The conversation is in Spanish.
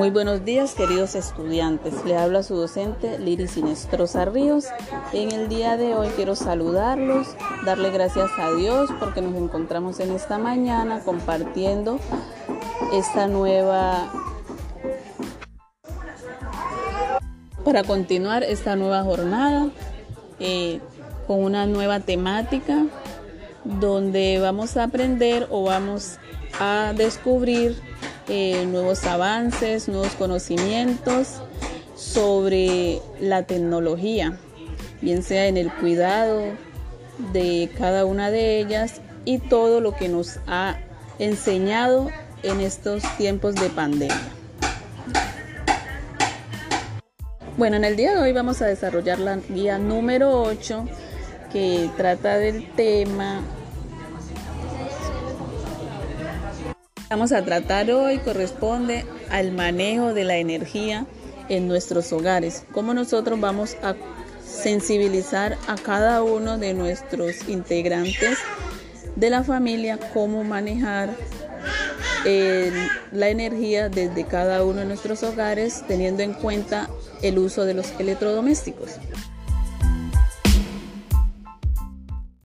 Muy buenos días queridos estudiantes, le habla su docente Liri Sinestrosa Ríos. En el día de hoy quiero saludarlos, darle gracias a Dios porque nos encontramos en esta mañana compartiendo esta nueva... Para continuar esta nueva jornada eh, con una nueva temática donde vamos a aprender o vamos a descubrir eh, nuevos avances, nuevos conocimientos sobre la tecnología, bien sea en el cuidado de cada una de ellas y todo lo que nos ha enseñado en estos tiempos de pandemia. Bueno, en el día de hoy vamos a desarrollar la guía número 8 que trata del tema vamos a tratar hoy corresponde al manejo de la energía en nuestros hogares, cómo nosotros vamos a sensibilizar a cada uno de nuestros integrantes de la familia, cómo manejar la energía desde cada uno de nuestros hogares, teniendo en cuenta el uso de los electrodomésticos.